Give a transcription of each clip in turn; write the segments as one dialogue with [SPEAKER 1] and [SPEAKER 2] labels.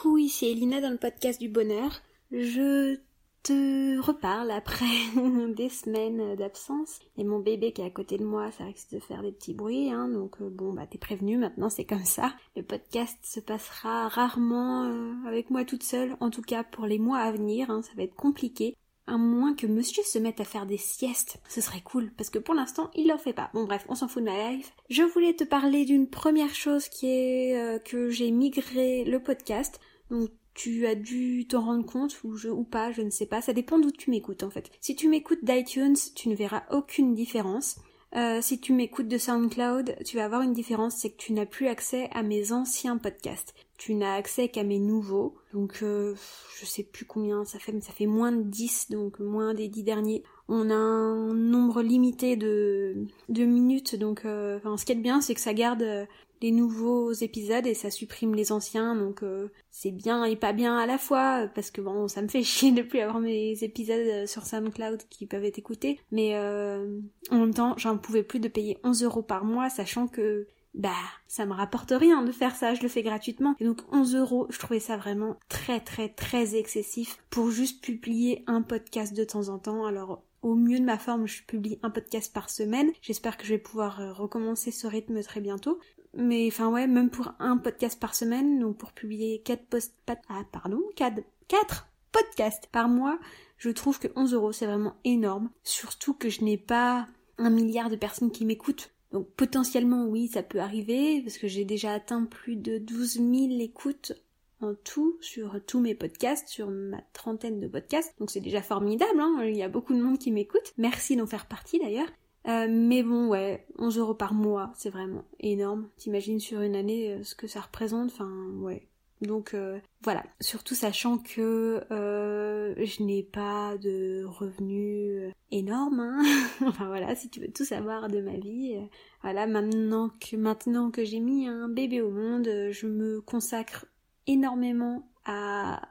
[SPEAKER 1] Coucou, ici Elina dans le podcast du bonheur. Je te reparle après des semaines d'absence. Et mon bébé qui est à côté de moi, ça risque de faire des petits bruits, hein, donc euh, bon bah t'es prévenu, maintenant c'est comme ça. Le podcast se passera rarement euh, avec moi toute seule, en tout cas pour les mois à venir, hein, ça va être compliqué. À moins que monsieur se mette à faire des siestes, ce serait cool, parce que pour l'instant il l'en fait pas. Bon bref, on s'en fout de ma life. Je voulais te parler d'une première chose qui est euh, que j'ai migré le podcast. Donc tu as dû t'en rendre compte ou pas, je ne sais pas. Ça dépend d'où tu m'écoutes en fait. Si tu m'écoutes d'iTunes, tu ne verras aucune différence. Euh, si tu m'écoutes de SoundCloud, tu vas avoir une différence, c'est que tu n'as plus accès à mes anciens podcasts. Tu n'as accès qu'à mes nouveaux. Donc euh, je sais plus combien ça fait, mais ça fait moins de 10, donc moins des 10 derniers. On a un nombre limité de, de minutes, donc euh, enfin, ce qui est bien, c'est que ça garde euh, les nouveaux épisodes et ça supprime les anciens, donc c'est bien et pas bien à la fois, parce que bon, ça me fait chier de plus avoir mes épisodes sur SoundCloud qui peuvent être écoutés, mais en même temps, j'en pouvais plus de payer 11 euros par mois, sachant que bah ça me rapporte rien de faire ça, je le fais gratuitement. Et donc 11 euros, je trouvais ça vraiment très très très excessif pour juste publier un podcast de temps en temps. Alors au mieux de ma forme, je publie un podcast par semaine. J'espère que je vais pouvoir recommencer ce rythme très bientôt. Mais enfin ouais, même pour un podcast par semaine, donc pour publier 4 posts, ah pardon, 4, 4 podcasts par mois, je trouve que 11 euros c'est vraiment énorme. Surtout que je n'ai pas un milliard de personnes qui m'écoutent. Donc potentiellement oui, ça peut arriver, parce que j'ai déjà atteint plus de 12 000 écoutes en tout sur tous mes podcasts, sur ma trentaine de podcasts. Donc c'est déjà formidable, hein il y a beaucoup de monde qui m'écoute. Merci d'en faire partie d'ailleurs. Euh, mais bon, ouais, 11 euros par mois, c'est vraiment énorme. T'imagines sur une année euh, ce que ça représente, enfin, ouais. Donc euh, voilà, surtout sachant que euh, je n'ai pas de revenus énormes. Hein. enfin voilà, si tu veux tout savoir de ma vie, voilà, maintenant que maintenant que j'ai mis un bébé au monde, je me consacre énormément à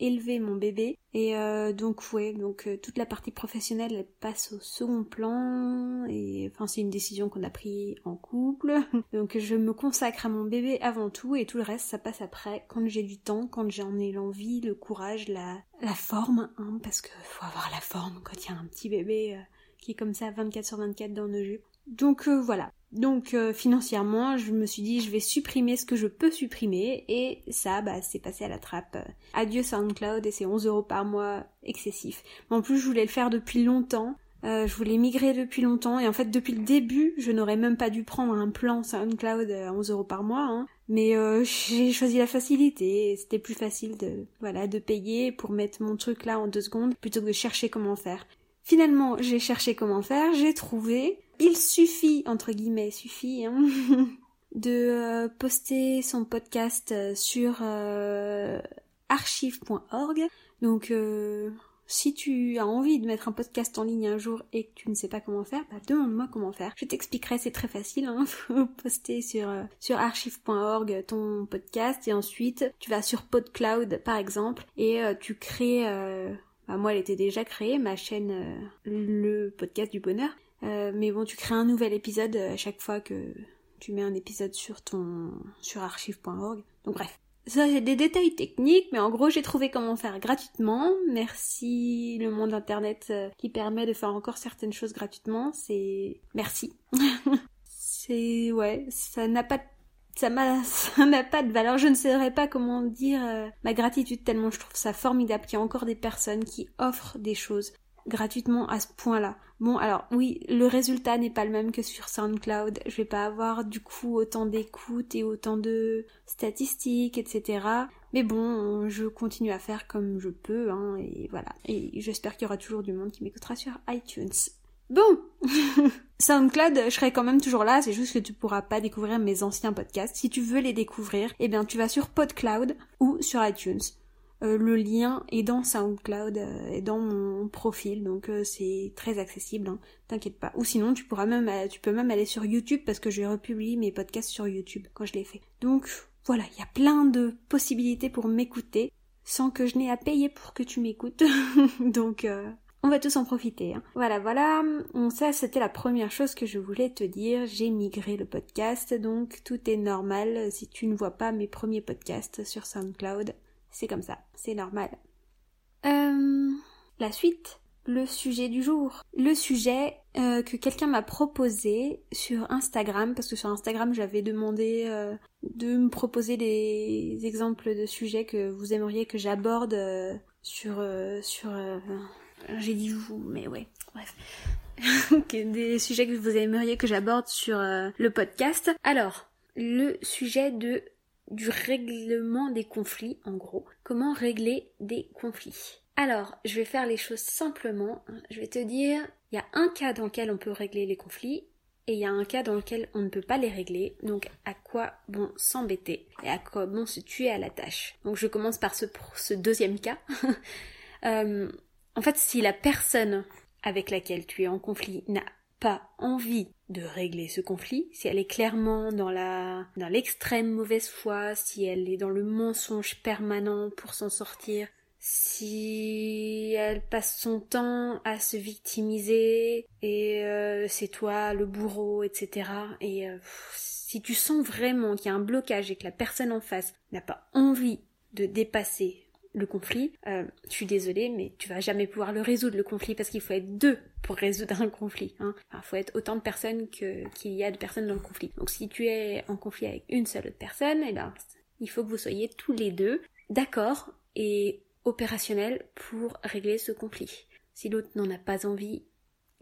[SPEAKER 1] élever mon bébé. Et euh, donc ouais donc euh, toute la partie professionnelle elle passe au second plan. Et enfin c'est une décision qu'on a pris en couple. Donc je me consacre à mon bébé avant tout. Et tout le reste ça passe après. Quand j'ai du temps quand j'en ai l'envie le courage la la forme hein, parce que faut avoir la forme quand il y a un petit bébé euh, qui est comme ça 24 sur 24 dans nos jupes. Donc voilà donc euh, financièrement, je me suis dit je vais supprimer ce que je peux supprimer et ça bah c'est passé à la trappe. Adieu SoundCloud et c'est 11 euros par mois excessif. En plus je voulais le faire depuis longtemps. Euh, je voulais migrer depuis longtemps et en fait depuis le début je n'aurais même pas dû prendre un plan SoundCloud à 11 euros par mois hein. mais euh, j'ai choisi la facilité c'était plus facile de voilà de payer pour mettre mon truc là en deux secondes plutôt que de chercher comment faire finalement j'ai cherché comment faire j'ai trouvé il suffit, entre guillemets, suffit, hein, de euh, poster son podcast euh, sur euh, archive.org. Donc, si tu as envie de mettre un podcast en ligne un jour et que tu ne sais pas comment faire, bah demande-moi comment faire. Je t'expliquerai, c'est très facile. Hein, faut poster sur sur archive.org ton podcast et ensuite tu vas sur PodCloud par exemple et tu crées. Bah, moi, elle était déjà créée, ma chaîne, le podcast du bonheur. Euh, mais bon, tu crées un nouvel épisode euh, à chaque fois que tu mets un épisode sur ton sur archive.org. Donc bref. Ça, c'est des détails techniques, mais en gros, j'ai trouvé comment faire gratuitement. Merci le monde internet euh, qui permet de faire encore certaines choses gratuitement. C'est merci. c'est ouais, ça n'a pas ça m'a ça n'a pas de valeur. Je ne saurais pas comment dire ma gratitude tellement je trouve ça formidable qu'il y a encore des personnes qui offrent des choses gratuitement à ce point-là. Bon, alors oui, le résultat n'est pas le même que sur SoundCloud. Je vais pas avoir du coup autant d'écoutes et autant de statistiques, etc. Mais bon, je continue à faire comme je peux, hein, et voilà. Et j'espère qu'il y aura toujours du monde qui m'écoutera sur iTunes. Bon SoundCloud, je serai quand même toujours là, c'est juste que tu pourras pas découvrir mes anciens podcasts. Si tu veux les découvrir, eh bien tu vas sur PodCloud ou sur iTunes. Euh, le lien est dans SoundCloud euh, et dans mon profil, donc euh, c'est très accessible, hein, t'inquiète pas. Ou sinon, tu pourras même, tu peux même aller sur YouTube parce que je republie mes podcasts sur YouTube quand je les fais. Donc voilà, il y a plein de possibilités pour m'écouter sans que je n'ai à payer pour que tu m'écoutes. donc on va tous en profiter. Hein. Voilà, voilà. Ça, c'était la première chose que je voulais te dire. J'ai migré le podcast, donc tout est normal. Si tu ne vois pas mes premiers podcasts sur SoundCloud, c'est comme ça, c'est normal. Euh, la suite, le sujet du jour. Le sujet euh, que quelqu'un m'a proposé sur Instagram, parce que sur Instagram j'avais demandé euh, de me proposer des exemples de sujets que vous aimeriez que j'aborde sur... sur J'ai dit vous, mais ouais, bref. des sujets que vous aimeriez que j'aborde sur le podcast. Alors, le sujet de du règlement des conflits, en gros. Comment régler des conflits alors, je vais faire les choses simplement. Je vais te dire, il y a un cas dans lequel on peut régler les conflits et il y a un cas dans lequel on ne peut pas les régler. Donc, à quoi bon s'embêter et à quoi bon se tuer à la tâche. Donc, je commence par ce, ce deuxième cas. Euh, en fait, si la personne avec laquelle tu es en conflit n'a pas envie de régler ce conflit, si elle est clairement dans la dans l'extrême mauvaise foi, si elle est dans le mensonge permanent pour s'en sortir, si elle passe son temps à se victimiser et euh, c'est toi le bourreau, etc. Et euh, si tu sens vraiment qu'il y a un blocage et que la personne en face n'a pas envie de dépasser le conflit, euh, je suis désolée, mais tu vas jamais pouvoir le résoudre le conflit parce qu'il faut être deux pour résoudre un conflit. Hein. il faut être autant de personnes que qu'il y a de personnes dans le conflit. Donc si tu es en conflit avec une seule autre personne, eh ben il faut que vous soyez tous les deux d'accord et opérationnel pour régler ce conflit. Si l'autre n'en a pas envie,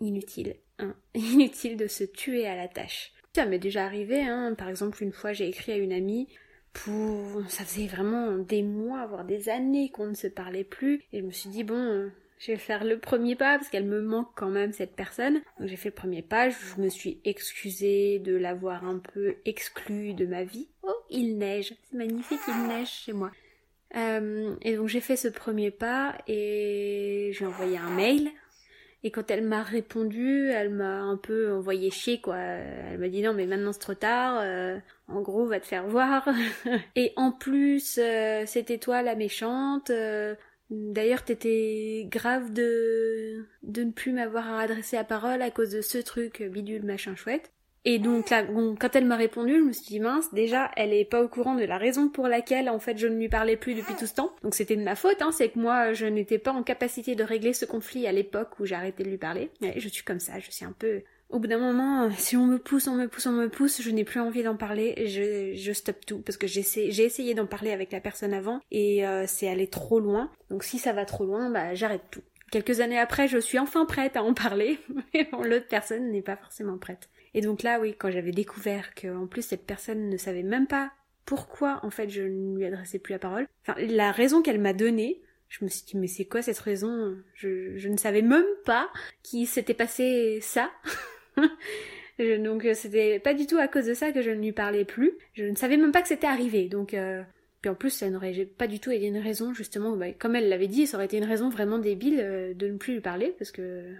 [SPEAKER 1] inutile, hein, inutile de se tuer à la tâche. Ça m'est déjà arrivé, hein, par exemple une fois j'ai écrit à une amie ça faisait vraiment des mois, voire des années qu'on ne se parlait plus, et je me suis dit bon, je vais faire le premier pas parce qu'elle me manque quand même cette personne. Donc j'ai fait le premier pas, je me suis excusée de l'avoir un peu exclue de ma vie. Oh, il neige, c'est magnifique, il neige chez moi. Euh, et donc j'ai fait ce premier pas et j'ai envoyé un mail. Et quand elle m'a répondu, elle m'a un peu envoyé chier quoi. Elle m'a dit non mais maintenant c'est trop tard. Euh, en gros va te faire voir. et en plus euh, c'était toi la méchante. D'ailleurs t'étais grave de de ne plus m'avoir adressé la parole à cause de ce truc bidule machin chouette. Et donc là, quand elle m'a répondu, je me suis dit mince, déjà, elle est pas au courant de la raison pour laquelle en fait je ne lui parlais plus depuis tout ce temps. Donc c'était de ma faute, hein, c'est que moi je n'étais pas en capacité de régler ce conflit à l'époque où j'ai arrêté de lui parler. Et je suis comme ça, je suis un peu. Au bout d'un moment, si on me pousse, on me pousse, on me pousse, je n'ai plus envie d'en parler, je, je stoppe tout parce que j'ai essayé d'en parler avec la personne avant et euh, c'est allé trop loin. Donc si ça va trop loin, bah j'arrête tout. Quelques années après, je suis enfin prête à en parler, mais l'autre personne n'est pas forcément prête. Et donc là, oui, quand j'avais découvert que en plus cette personne ne savait même pas pourquoi en fait je ne lui adressais plus la parole, enfin la raison qu'elle m'a donnée, je me suis dit mais c'est quoi cette raison? Je, je ne savais même pas qu'il s'était passé ça. donc euh, c'était pas du tout à cause de ça que je ne lui parlais plus. Je ne savais même pas que c'était arrivé. Donc euh, puis en plus ça n'aurait pas du tout été une raison justement, bah, comme elle l'avait dit, ça aurait été une raison vraiment débile euh, de ne plus lui parler parce que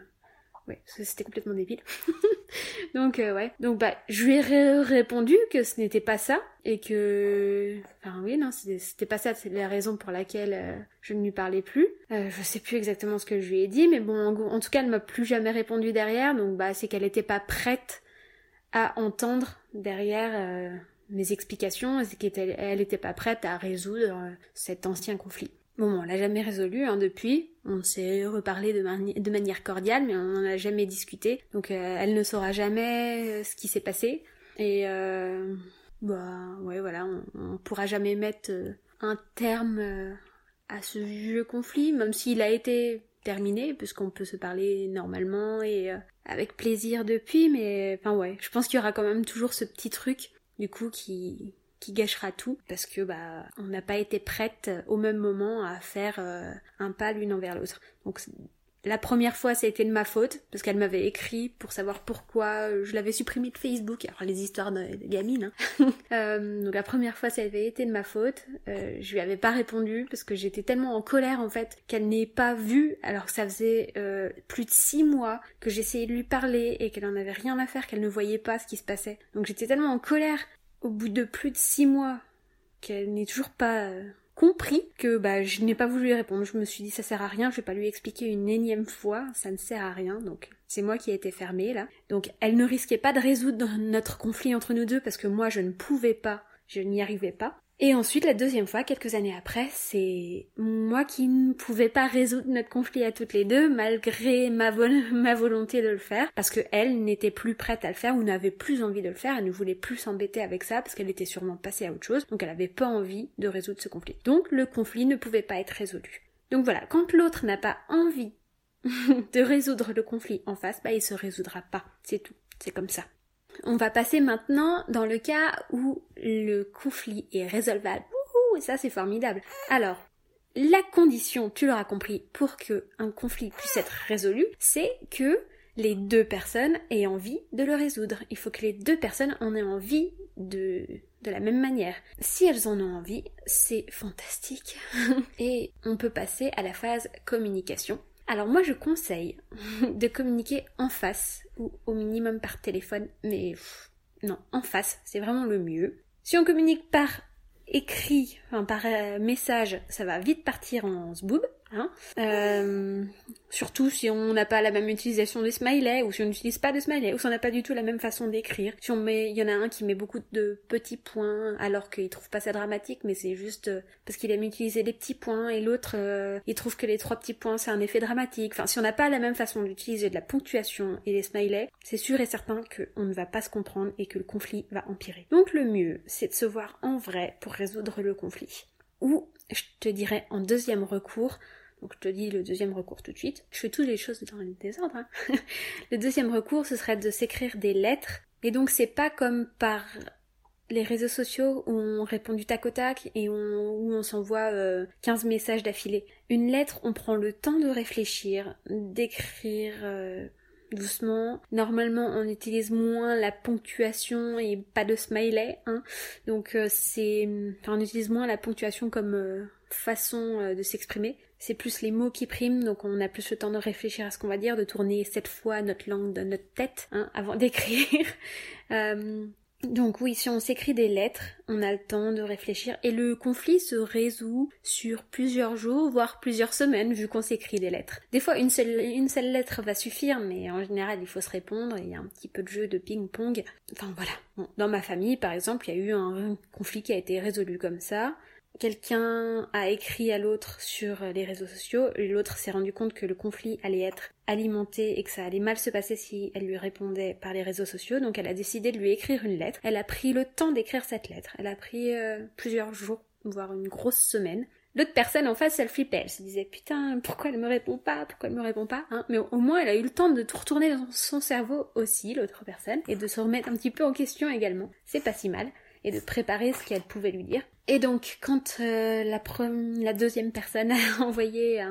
[SPEAKER 1] ouais, c'était complètement débile. donc euh, ouais, donc bah je lui ai répondu que ce n'était pas ça et que, enfin oui non, c'était pas ça, c'est la raison pour laquelle euh, je ne lui parlais plus. Euh, je sais plus exactement ce que je lui ai dit, mais bon, en, tout cas, elle m'a plus jamais répondu derrière, donc bah c'est qu'elle était pas prête à entendre derrière mes explications, et qu'elle elle était pas prête à résoudre cet ancien conflit. Bon, on l'a jamais résolu hein, depuis. On s'est reparlé de, manière cordiale, mais on n'en a jamais discuté. Donc euh, elle ne saura jamais euh, ce qui s'est passé. Et euh, bah ouais, voilà, on, pourra jamais mettre un terme à ce vieux conflit, même s'il a été terminé, puisqu'on peut se parler normalement et avec plaisir depuis. Mais enfin ouais, je pense qu'il y aura quand même toujours ce petit truc du coup qui qui gâchera tout parce que bah on n'a pas été prête au même moment à faire euh, un pas l'une envers l'autre. Donc la première fois, ça a été de ma faute, parce qu'elle m'avait écrit pour savoir pourquoi euh, je l'avais supprimé de Facebook. Alors les histoires de, gamines. Hein. euh, donc la première fois, ça avait été de ma faute. Euh, je lui avais pas répondu parce que j'étais tellement en colère en fait qu'elle n'ait pas vu. Alors que ça faisait euh, plus de six mois que j'essayais de lui parler et qu'elle en avait rien à faire, qu'elle ne voyait pas ce qui se passait. Donc j'étais tellement en colère au bout de plus de six mois qu'elle n'est toujours pas euh, compris que bah je n'ai pas voulu lui répondre. Je me suis dit ça sert à rien, je vais pas lui expliquer une énième fois, ça ne sert à rien. Donc c'est moi qui ai été fermée là. Donc elle ne risquait pas de résoudre notre conflit entre nous deux parce que moi je ne pouvais pas, je n'y arrivais pas. Et ensuite, la deuxième fois, quelques années après, c'est moi qui ne pouvais pas résoudre notre conflit à toutes les deux, malgré ma, volonté de le faire, parce que elle n'était plus prête à le faire ou n'avait plus envie de le faire, elle ne voulait plus s'embêter avec ça, parce qu'elle était sûrement passée à autre chose, donc elle n'avait pas envie de résoudre ce conflit. Donc le conflit ne pouvait pas être résolu. Donc voilà, quand l'autre n'a pas envie de résoudre le conflit en face, bah il se résoudra pas, c'est tout, c'est comme ça. On va passer maintenant dans le cas où le conflit est résolvable. Ouh, ça c'est formidable. Alors, la condition, tu l'auras compris, pour que un conflit puisse être résolu, c'est que les deux personnes aient envie de le résoudre. Il faut que les deux personnes en aient envie de, de la même manière. Si elles en ont envie, c'est fantastique. Et on peut passer à la phase communication. Alors moi je conseille de communiquer en face ou au minimum par téléphone, mais non, en face, c'est vraiment le mieux. Si on communique par écrit, enfin par euh, message, ça va vite partir en zboob. Hein. Euh, surtout si on n'a pas la même utilisation des smileys, ou si on n'utilise pas de smileys, ou si on n'a pas du tout la même façon d'écrire. Si on met, il y en a un qui met beaucoup de petits points, alors qu'il trouve pas ça dramatique, mais c'est juste euh, parce qu'il aime utiliser des petits points, et l'autre, euh, il trouve que les trois petits points c'est un effet dramatique. Enfin, si on n'a pas la même façon d'utiliser de la ponctuation et des smileys, c'est sûr et certain qu'on ne va pas se comprendre et que le conflit va empirer. Donc le mieux, c'est de se voir en vrai pour résoudre le conflit. Ou, je te dirais en deuxième recours, donc je te dis le deuxième recours tout de suite. Je fais toutes les choses dans le désordre. Hein. le deuxième recours, ce serait de s'écrire des lettres. Et donc c'est pas comme par les réseaux sociaux où on répond du tac au tac et où on s'envoie 15 euh, messages d'affilée. Une lettre, on prend le temps de réfléchir, d'écrire euh, doucement. Normalement, on utilise moins la ponctuation et pas de smiley. Hein. Donc euh, c'est... on utilise moins la ponctuation comme façon de s'exprimer c'est plus les mots qui priment, donc on a plus le temps de réfléchir à ce qu'on va dire, de tourner cette fois notre langue dans notre tête hein, avant d'écrire. Euh, donc oui, si on s'écrit des lettres, on a le temps de réfléchir et le conflit se résout sur plusieurs jours, voire plusieurs semaines, vu qu'on s'écrit des lettres. Des fois, une seule, une seule lettre va suffire, mais en général, il faut se répondre, il y a un petit peu de jeu de ping-pong. Enfin voilà. dans ma famille, par exemple, il y a eu un conflit qui a été résolu comme ça quelqu'un a écrit à l'autre sur les réseaux sociaux, l'autre s'est rendu compte que le conflit allait être alimenté et que ça allait mal se passer si elle lui répondait par les réseaux sociaux, donc elle a décidé de lui écrire une lettre. Elle a pris le temps d'écrire cette lettre. Elle a pris euh, plusieurs jours, voire une grosse semaine. L'autre personne en face, elle flippait. Elle se disait putain, pourquoi elle me répond pas? Pourquoi elle me répond pas? Hein? Mais au moins, elle a eu le temps de tout retourner dans son cerveau aussi, l'autre personne, et de se remettre un petit peu en question également. C'est pas si mal et de préparer ce qu'elle pouvait lui dire. Et donc, quand euh, la, deuxième personne a envoyé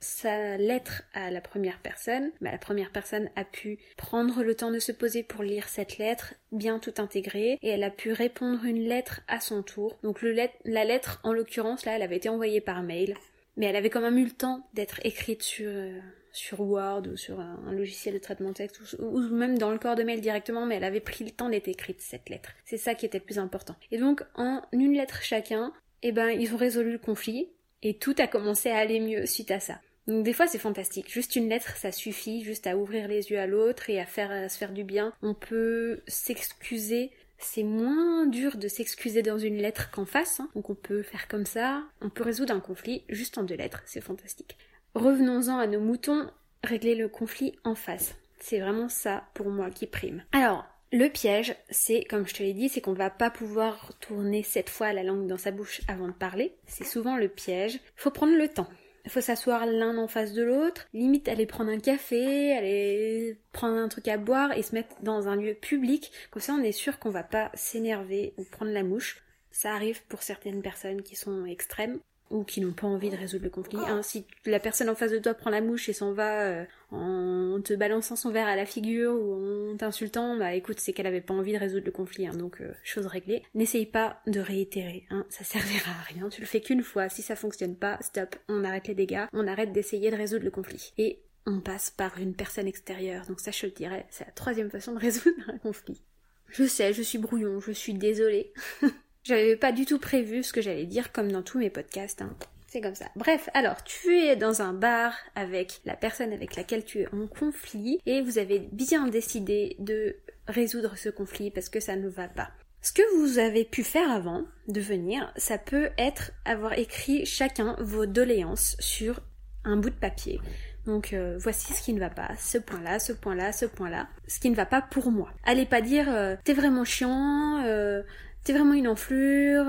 [SPEAKER 1] sa lettre à la première personne, bah, la première personne a pu prendre le temps de se poser pour lire cette lettre, bien tout intégrer, et elle a pu répondre une lettre à son tour. Donc la lettre, en l'occurrence, là, elle avait été envoyée par mail, mais elle avait quand même eu le temps d'être écrite sur, euh, sur Word ou sur un, logiciel de traitement de texte ou, même dans le corps de mail directement, mais elle avait pris le temps d'être écrite cette lettre. C'est ça qui était le plus important. Et donc en une lettre chacun, eh ben ils ont résolu le conflit et tout a commencé à aller mieux suite à ça. Donc des fois c'est fantastique, juste une lettre ça suffit, juste à ouvrir les yeux à l'autre et à faire à se faire du bien. On peut s'excuser c'est moins dur de s'excuser dans une lettre qu'en face, hein. donc on peut faire comme ça, on peut résoudre un conflit juste en deux lettres, c'est fantastique. Revenons-en à nos moutons, régler le conflit en face. C'est vraiment ça pour moi qui prime. Alors, le piège, c'est, comme je te l'ai dit, c'est qu'on va pas pouvoir tourner cette fois la langue dans sa bouche avant de parler. C'est souvent le piège. Faut prendre le temps. Il faut s'asseoir l'un en face de l'autre, limite aller prendre un café, aller prendre un truc à boire et se mettre dans un lieu public. Comme ça, on est sûr qu'on va pas s'énerver ou prendre la mouche. Ça arrive pour certaines personnes qui sont extrêmes ou qui n'ont pas envie de résoudre le conflit. Hein, si la personne en face de toi prend la mouche et s'en va euh, en te balançant son verre à la figure ou en t'insultant, bah écoute, c'est qu'elle avait pas envie de résoudre le conflit, hein, donc euh, chose réglée. N'essaye pas de réitérer, hein, ça servira à rien. Tu le fais qu'une fois, si ça fonctionne pas, stop, on arrête les dégâts, on arrête d'essayer de résoudre le conflit. Et on passe par une personne extérieure, donc ça je le dirais, c'est la troisième façon de résoudre un conflit. Je sais, je suis brouillon, je suis désolée. J'avais pas du tout prévu ce que j'allais dire comme dans tous mes podcasts. Hein. C'est comme ça. Bref, alors tu es dans un bar avec la personne avec laquelle tu es en conflit et vous avez bien décidé de résoudre ce conflit parce que ça ne va pas. Ce que vous avez pu faire avant de venir, ça peut être avoir écrit chacun vos doléances sur un bout de papier. Donc euh, voici ce qui ne va pas, ce point-là, ce point-là, ce point-là, ce qui ne va pas pour moi. Allez pas dire euh, t'es vraiment chiant, euh, t'es vraiment une enflure,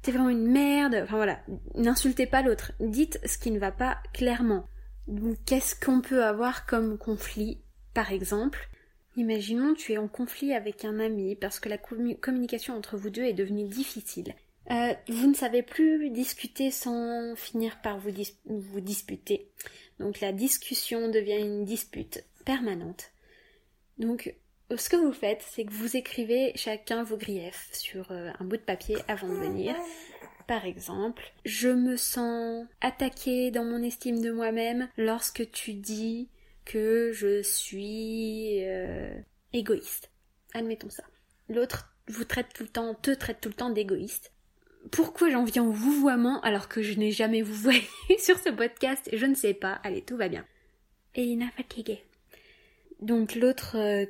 [SPEAKER 1] t'es vraiment une merde, enfin voilà, n'insultez pas l'autre, dites ce qui ne va pas clairement. Qu'est-ce qu'on peut avoir comme conflit par exemple? Imaginons tu es en conflit avec un ami parce que la communication entre vous deux est devenue difficile. Euh, vous ne savez plus discuter sans finir par vous, vous disputer. Donc la discussion devient une dispute permanente. Donc ce que vous faites, c'est que vous écrivez chacun vos griefs sur euh, un bout de papier avant de venir. Par exemple, je me sens attaquée dans mon estime de moi-même lorsque tu dis que je suis euh, égoïste. Admettons ça. L'autre vous traite tout le temps, te traite tout le temps d'égoïste pourquoi j'en viens au vouvoiement alors que je n'ai jamais vouvoyé sur ce podcast? Je ne sais pas. Allez, tout va bien. Et fatigué. Donc l'autre euh,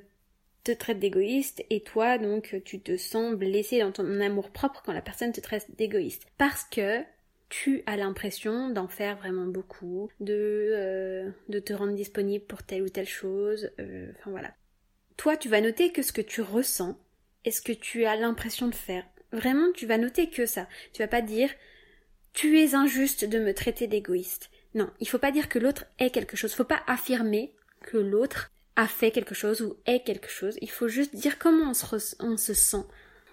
[SPEAKER 1] te traite d'égoïste et toi donc tu te sens blessé dans ton amour propre quand la personne te traite d'égoïste parce que tu as l'impression d'en faire vraiment beaucoup, de, euh, de te rendre disponible pour telle ou telle chose, euh, enfin voilà. Toi, tu vas noter que ce que tu ressens est ce que tu as l'impression de faire. Vraiment, tu vas noter que ça. Tu vas pas dire tu es injuste de me traiter d'égoïste. Non, il faut pas dire que l'autre est quelque chose. Faut pas affirmer que l'autre a fait quelque chose ou est quelque chose. Il faut juste dire comment on se, sent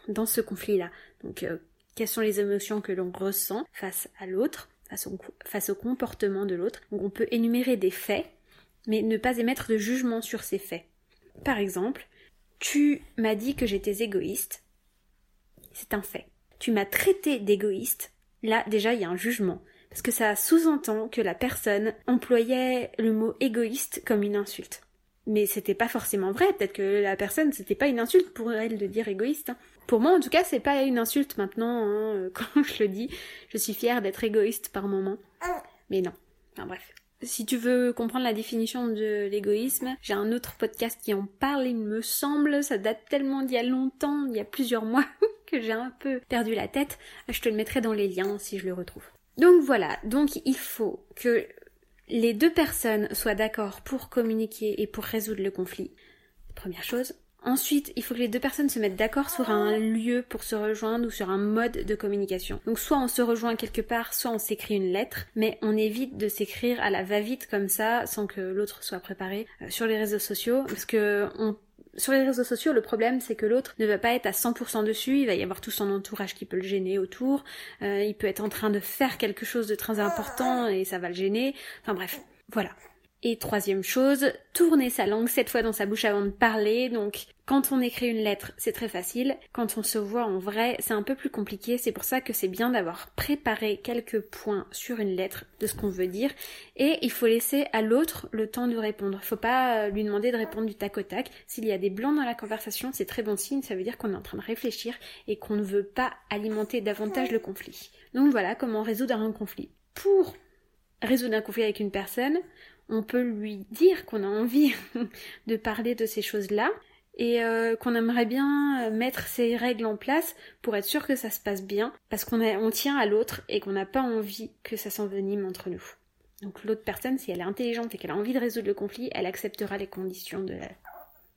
[SPEAKER 1] dans ce conflit-là. Donc, euh, quelles sont les émotions que l'on ressent face à l'autre, face au, face au comportement de l'autre. Donc, on peut énumérer des faits, mais ne pas émettre de jugement sur ces faits. Par exemple, tu m'as dit que j'étais égoïste c'est un fait. Tu m'as traité d'égoïste, là déjà il y a un jugement. Parce que ça sous-entend que la personne employait le mot égoïste comme une insulte. Mais c'était pas forcément vrai, peut-être que la personne, c'était pas une insulte pour elle de dire égoïste. Hein. Pour moi, en tout cas, c'est pas une insulte maintenant, hein, quand je le dis. Je suis fière d'être égoïste par moment. Mais non. Enfin bref. Si tu veux comprendre la définition de l'égoïsme, j'ai un autre podcast qui en parle, il me semble, ça date tellement d'il y a longtemps, il y a plusieurs mois, que j'ai un peu perdu la tête. Je te le mettrai dans les liens si je le retrouve. Donc voilà, donc il faut que les deux personnes soient d'accord pour communiquer et pour résoudre le conflit. Première chose. Ensuite, il faut que les deux personnes se mettent d'accord sur un lieu pour se rejoindre ou sur un mode de communication. Donc soit on se rejoint quelque part, soit on s'écrit une lettre, mais on évite de s'écrire à la va-vite comme ça sans que l'autre soit préparé euh, sur les réseaux sociaux parce que on sur les réseaux sociaux, le problème c'est que l'autre ne va pas être à 100% dessus, il va y avoir tout son entourage qui peut le gêner autour, euh, il peut être en train de faire quelque chose de très important et ça va le gêner, enfin bref, voilà. Et troisième chose, tourner sa langue cette fois dans sa bouche avant de parler. Donc, quand on écrit une lettre, c'est très facile. Quand on se voit en vrai, c'est un peu plus compliqué. C'est pour ça que c'est bien d'avoir préparé quelques points sur une lettre de ce qu'on veut dire. Et il faut laisser à l'autre le temps de répondre. Faut pas euh, lui demander de répondre du tac au tac. S'il y a des blancs dans la conversation, c'est très bon signe. Ça veut dire qu'on est en train de réfléchir et qu'on ne veut pas alimenter davantage le conflit. Donc voilà comment résoudre un conflit. Pour résoudre un conflit avec une personne, on peut lui dire qu'on a envie de parler de ces choses-là et euh, qu'on aimerait bien euh, mettre ces règles en place pour être sûr que ça se passe bien, parce qu'on on tient à l'autre et qu'on n'a pas envie que ça s'envenime entre nous. Donc l'autre personne, si elle est intelligente et qu'elle a envie de résoudre le conflit, elle acceptera les conditions de la,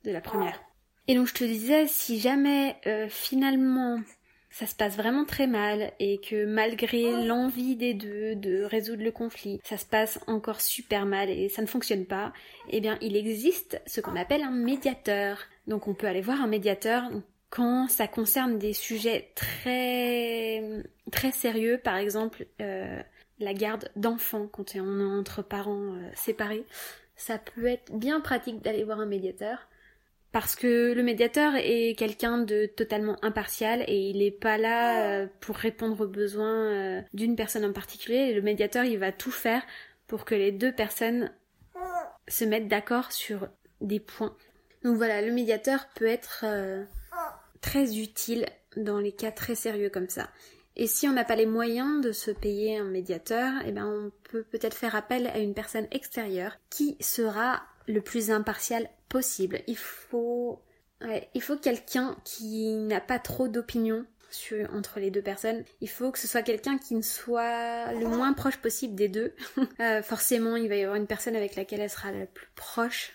[SPEAKER 1] de la première. Et donc je te disais, si jamais euh, finalement ça se passe vraiment très mal et que malgré l'envie des deux de résoudre le conflit, ça se passe encore super mal et ça ne fonctionne pas, eh bien il existe ce qu'on appelle un médiateur. Donc on peut aller voir un médiateur quand ça concerne des sujets très très sérieux, par exemple euh, la garde d'enfants quand on est entre parents euh, séparés. Ça peut être bien pratique d'aller voir un médiateur parce que le médiateur est quelqu'un de totalement impartial et il n'est pas là euh, pour répondre aux besoins euh, d'une personne en particulier. Le médiateur, il va tout faire pour que les deux personnes se mettent d'accord sur des points. Donc voilà, le médiateur peut être euh, très utile dans les cas très sérieux comme ça. Et si on n'a pas les moyens de se payer un médiateur, eh ben on peut peut-être faire appel à une personne extérieure qui sera le plus impartial possible. Il faut il faut quelqu'un qui n'a pas trop d'opinion entre les deux personnes. Il faut que ce soit quelqu'un qui ne soit le moins proche possible des deux. Euh, forcément, il va y avoir une personne avec laquelle elle sera la plus proche.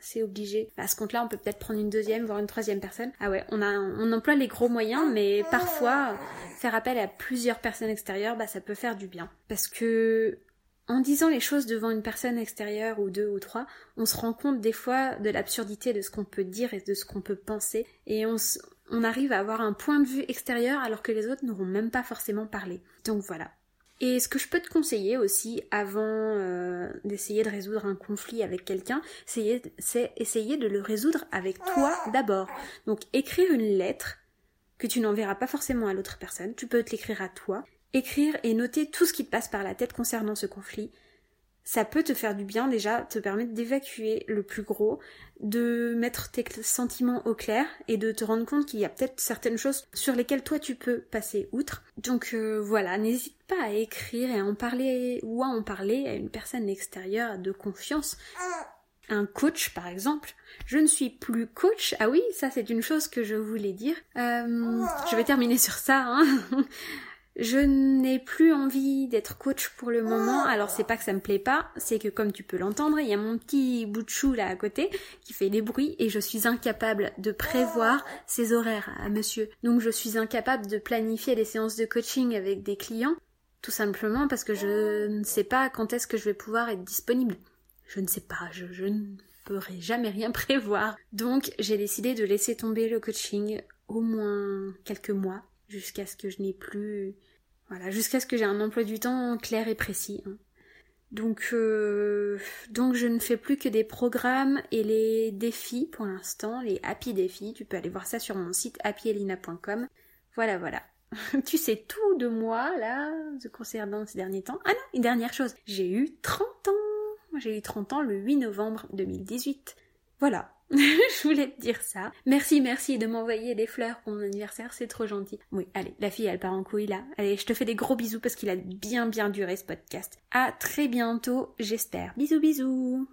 [SPEAKER 1] C'est obligé. À ce compte-là, on peut peut-être prendre une deuxième, voire une troisième personne. Ah ouais, on, a, on emploie les gros moyens, mais parfois, faire appel à plusieurs personnes extérieures, bah, ça peut faire du bien. Parce que en disant les choses devant une personne extérieure ou deux ou trois, on se rend compte des fois de l'absurdité de ce qu'on peut dire et de ce qu'on peut penser, et on, arrive à avoir un point de vue extérieur alors que les autres n'auront même pas forcément parlé. Donc voilà. Et ce que je peux te conseiller aussi avant euh, d'essayer de résoudre un conflit avec quelqu'un, c'est essayer de le résoudre avec toi d'abord. Donc écrire une lettre que tu n'enverras pas forcément à l'autre personne, tu peux te l'écrire à toi, écrire et noter tout ce qui te passe par la tête concernant ce conflit, ça peut te faire du bien déjà, te permettre d'évacuer le plus gros, de mettre tes sentiments au clair et de te rendre compte qu'il y a peut-être certaines choses sur lesquelles toi tu peux passer outre. Donc euh, voilà, n'hésite pas à écrire et à en parler ou à en parler à une personne extérieure de confiance. Un coach par exemple. Je ne suis plus coach. Ah oui, ça c'est une chose que je voulais dire. Euh, je vais terminer sur ça. Hein. Je n'ai plus envie d'être coach pour le moment. Alors c'est pas que ça me plaît pas, c'est que comme tu peux l'entendre, il y a mon petit bout de chou là à côté qui fait des bruits et je suis incapable de prévoir ses horaires à monsieur. Donc je suis incapable de planifier des séances de coaching avec des clients tout simplement parce que je ne sais pas quand est-ce que je vais pouvoir être disponible. Je ne sais pas, je, je ne pourrai jamais rien prévoir. Donc j'ai décidé de laisser tomber le coaching au moins quelques mois jusqu'à ce que je n'ai plus voilà, jusqu'à ce que j'ai un emploi du temps clair et précis. Hein. Donc, euh, donc je ne fais plus que des programmes et les défis pour l'instant, les happy défis. Tu peux aller voir ça sur mon site happyelina.com. Voilà, voilà. tu sais tout de moi là, concernant ces derniers temps. Ah non, une dernière chose, j'ai eu 30 ans. J'ai eu 30 ans le 8 novembre 2018. Voilà, je voulais te dire ça. Merci, merci de m'envoyer des fleurs pour mon anniversaire, c'est trop gentil. Oui, allez, la fille, elle part en couille là. Allez, je te fais des gros bisous parce qu'il a bien bien duré ce podcast. À très bientôt, j'espère. Bisous, bisous.